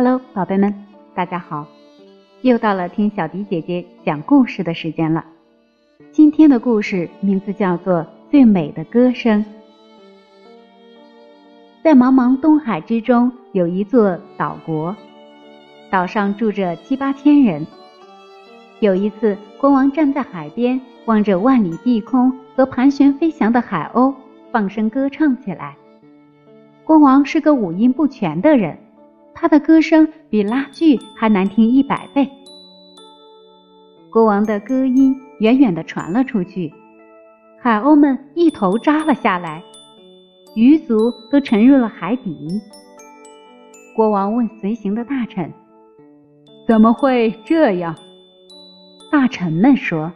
Hello，宝贝们，大家好！又到了听小迪姐姐讲故事的时间了。今天的故事名字叫做《最美的歌声》。在茫茫东海之中，有一座岛国，岛上住着七八千人。有一次，国王站在海边，望着万里碧空和盘旋飞翔的海鸥，放声歌唱起来。国王是个五音不全的人。他的歌声比拉锯还难听一百倍。国王的歌音远远地传了出去，海鸥们一头扎了下来，鱼族都沉入了海底。国王问随行的大臣：“怎么会这样？”大臣们说：“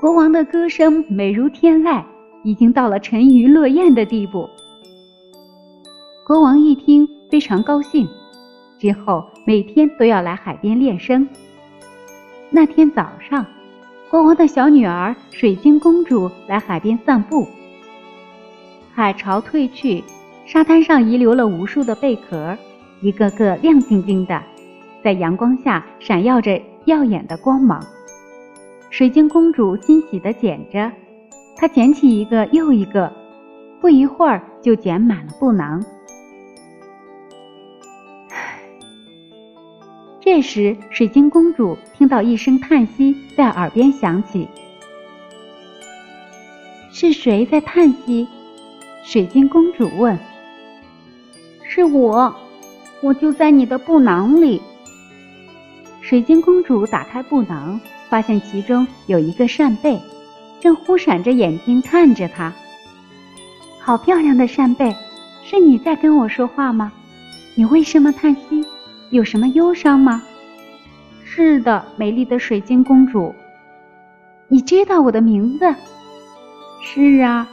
国王的歌声美如天籁，已经到了沉鱼落雁的地步。”国王一听。非常高兴，之后每天都要来海边练声。那天早上，国王的小女儿水晶公主来海边散步。海潮退去，沙滩上遗留了无数的贝壳，一个个亮晶晶的，在阳光下闪耀着耀眼的光芒。水晶公主欣喜地捡着，她捡起一个又一个，不一会儿就捡满了布囊。这时，水晶公主听到一声叹息在耳边响起。是谁在叹息？水晶公主问。是我，我就在你的布囊里。水晶公主打开布囊，发现其中有一个扇贝，正忽闪着眼睛看着她。好漂亮的扇贝，是你在跟我说话吗？你为什么叹息？有什么忧伤吗？是的，美丽的水晶公主，你知道我的名字？是啊，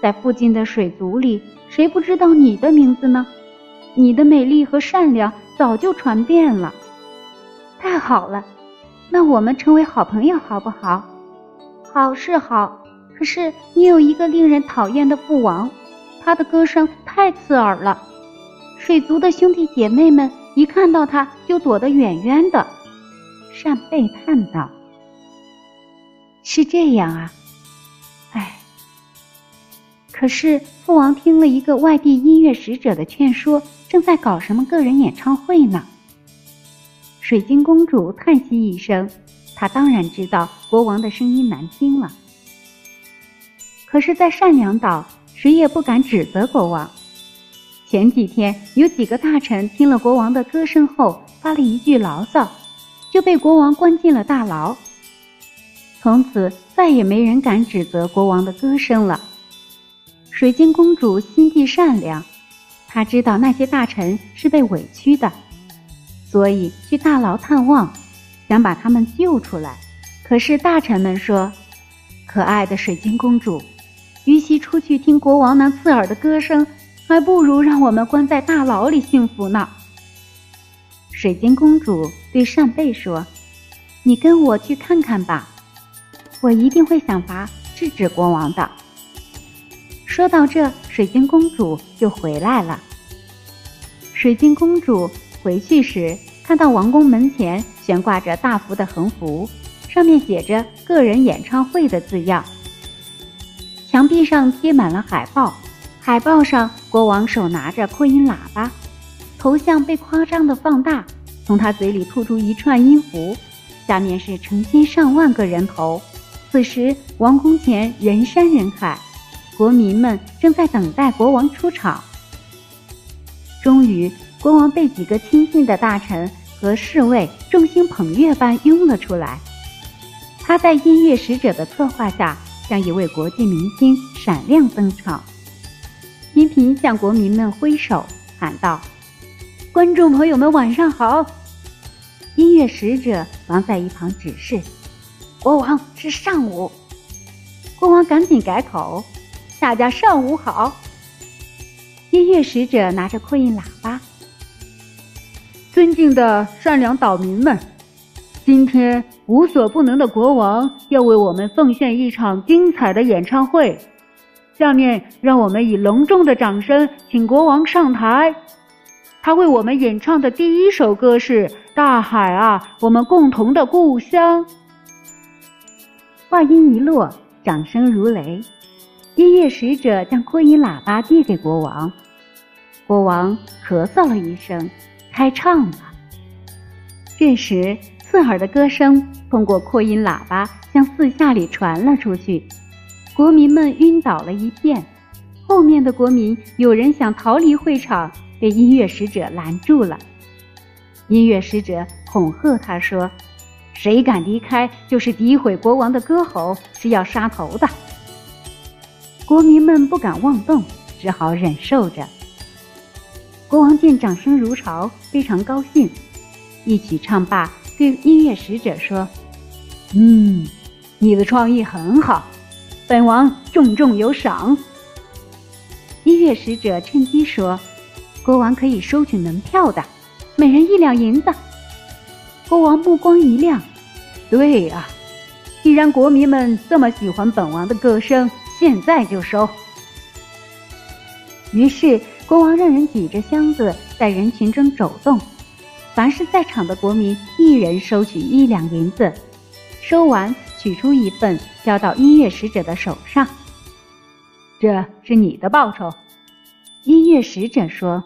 在附近的水族里，谁不知道你的名字呢？你的美丽和善良早就传遍了。太好了，那我们成为好朋友好不好？好是好，可是你有一个令人讨厌的父王，他的歌声太刺耳了，水族的兄弟姐妹们。一看到他就躲得远远的，扇贝叹道：“是这样啊，哎。可是父王听了一个外地音乐使者的劝说，正在搞什么个人演唱会呢。”水晶公主叹息一声，她当然知道国王的声音难听了。可是，在善良岛，谁也不敢指责国王。前几天有几个大臣听了国王的歌声后发了一句牢骚，就被国王关进了大牢。从此再也没人敢指责国王的歌声了。水晶公主心地善良，她知道那些大臣是被委屈的，所以去大牢探望，想把他们救出来。可是大臣们说：“可爱的水晶公主，与其出去听国王那刺耳的歌声。”还不如让我们关在大牢里幸福呢。水晶公主对扇贝说：“你跟我去看看吧，我一定会想法制止国王的。”说到这，水晶公主就回来了。水晶公主回去时，看到王宫门前悬挂着大幅的横幅，上面写着“个人演唱会”的字样，墙壁上贴满了海报。海报上，国王手拿着扩音喇叭，头像被夸张的放大，从他嘴里吐出一串音符，下面是成千上万个人头。此时，王宫前人山人海，国民们正在等待国王出场。终于，国王被几个亲近的大臣和侍卫众星捧月般拥了出来。他在音乐使者的策划下，像一位国际明星闪亮登场。频频向国民们挥手，喊道：“观众朋友们，晚上好！”音乐使者忙在一旁指示：“国王是上午。”国王赶紧改口：“大家上午好。”音乐使者拿着扩音喇叭：“尊敬的善良岛民们，今天无所不能的国王要为我们奉献一场精彩的演唱会。”下面让我们以隆重的掌声请国王上台。他为我们演唱的第一首歌是《大海啊，我们共同的故乡》。话音一落，掌声如雷。音乐使者将扩音喇叭递给国王，国王咳嗽了一声，开唱了。这时，刺耳的歌声通过扩音喇叭向四下里传了出去，国民们晕倒了一片。后面的国民有人想逃离会场。被音乐使者拦住了。音乐使者恐吓他说：“谁敢离开，就是诋毁国王的歌喉，是要杀头的。”国民们不敢妄动，只好忍受着。国王见掌声如潮，非常高兴，一曲唱罢，对音乐使者说：“嗯，你的创意很好，本王重重有赏。”音乐使者趁机说。国王可以收取门票的，每人一两银子。国王目光一亮，对啊，既然国民们这么喜欢本王的歌声，现在就收。于是国王让人举着箱子在人群中走动，凡是在场的国民一人收取一两银子，收完取出一份交到音乐使者的手上，这是你的报酬。音乐使者说：“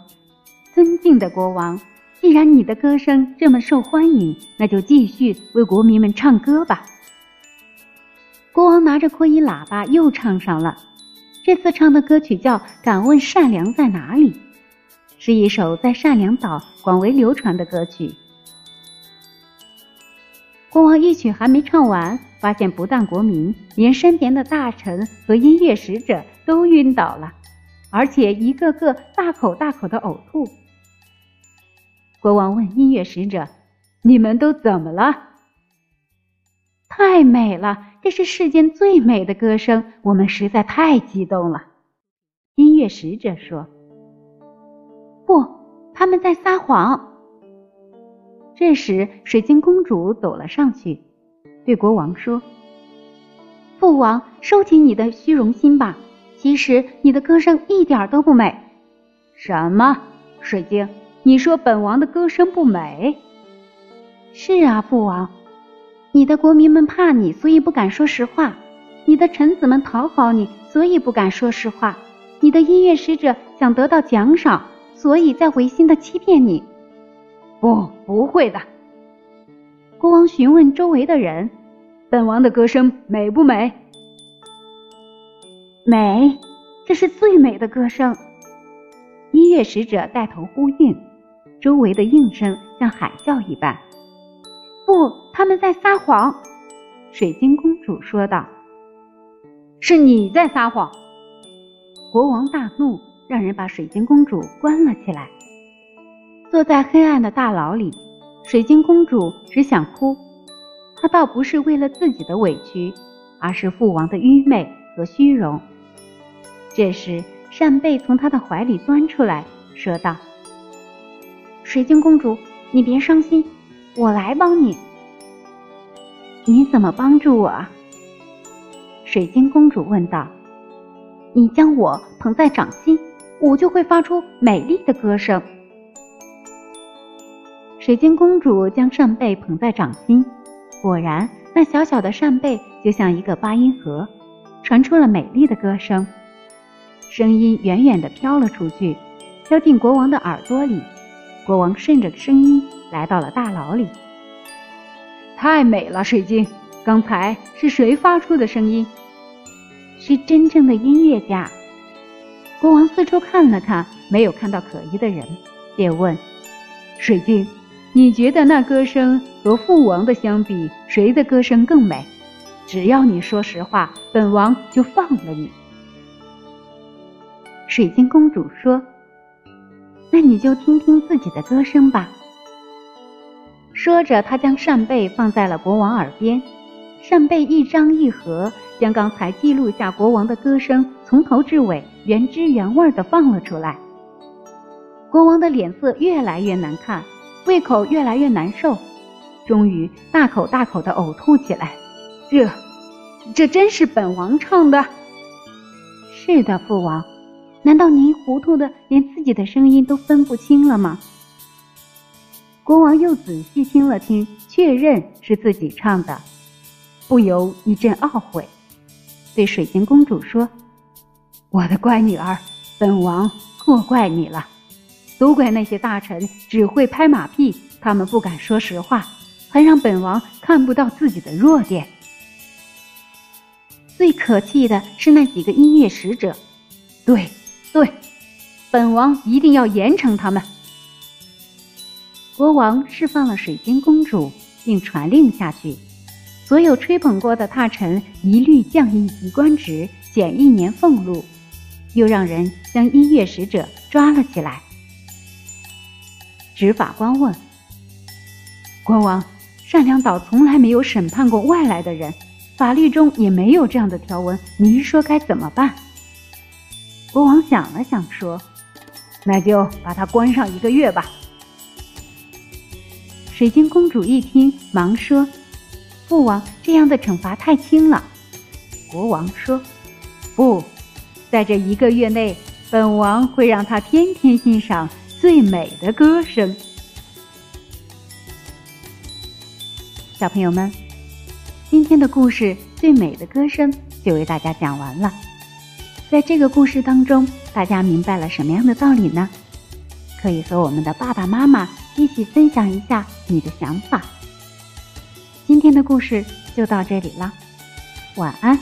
尊敬的国王，既然你的歌声这么受欢迎，那就继续为国民们唱歌吧。”国王拿着扩音喇叭又唱上了。这次唱的歌曲叫《敢问善良在哪里》，是一首在善良岛广为流传的歌曲。国王一曲还没唱完，发现不但国民，连身边的大臣和音乐使者都晕倒了。而且一个个大口大口的呕吐。国王问音乐使者：“你们都怎么了？”太美了，这是世间最美的歌声，我们实在太激动了。音乐使者说：“不，他们在撒谎。”这时，水晶公主走了上去，对国王说：“父王，收起你的虚荣心吧。”其实你的歌声一点都不美。什么？水晶？你说本王的歌声不美？是啊，父王，你的国民们怕你，所以不敢说实话；你的臣子们讨好你，所以不敢说实话；你的音乐使者想得到奖赏，所以在违心的欺骗你。不，不会的。国王询问周围的人：“本王的歌声美不美？”美，这是最美的歌声。音乐使者带头呼应，周围的应声像海啸一般。不，他们在撒谎。水晶公主说道：“是你在撒谎。”国王大怒，让人把水晶公主关了起来。坐在黑暗的大牢里，水晶公主只想哭。她倒不是为了自己的委屈，而是父王的愚昧和虚荣。这时，扇贝从他的怀里钻出来，说道：“水晶公主，你别伤心，我来帮你。你怎么帮助我？”水晶公主问道。“你将我捧在掌心，我就会发出美丽的歌声。”水晶公主将扇贝捧在掌心，果然，那小小的扇贝就像一个八音盒，传出了美丽的歌声。声音远远地飘了出去，飘进国王的耳朵里。国王顺着声音来到了大牢里。太美了，水晶！刚才是谁发出的声音？是真正的音乐家。国王四处看了看，没有看到可疑的人，便问：“水晶，你觉得那歌声和父王的相比，谁的歌声更美？只要你说实话，本王就放了你。”水晶公主说：“那你就听听自己的歌声吧。”说着，她将扇贝放在了国王耳边，扇贝一张一合，将刚才记录下国王的歌声从头至尾原汁原味的放了出来。国王的脸色越来越难看，胃口越来越难受，终于大口大口的呕吐起来。这，这真是本王唱的？是的，父王。难道您糊涂的连自己的声音都分不清了吗？国王又仔细听了听，确认是自己唱的，不由一阵懊悔，对水晶公主说：“我的乖女儿，本王错怪你了，都怪那些大臣只会拍马屁，他们不敢说实话，还让本王看不到自己的弱点。”最可气的是那几个音乐使者，对，对，本王一定要严惩他们。国王释放了水晶公主，并传令下去，所有吹捧过的大臣一律降一级官职，减一年俸禄，又让人将音乐使者抓了起来。执法官问：“国王，善良岛从来没有审判过外来的人。”法律中也没有这样的条文，您说该怎么办？国王想了想，说：“那就把他关上一个月吧。”水晶公主一听，忙说：“父王，这样的惩罚太轻了。”国王说：“不，在这一个月内，本王会让他天天欣赏最美的歌声。”小朋友们。今天的故事《最美的歌声》就为大家讲完了。在这个故事当中，大家明白了什么样的道理呢？可以和我们的爸爸妈妈一起分享一下你的想法。今天的故事就到这里了，晚安。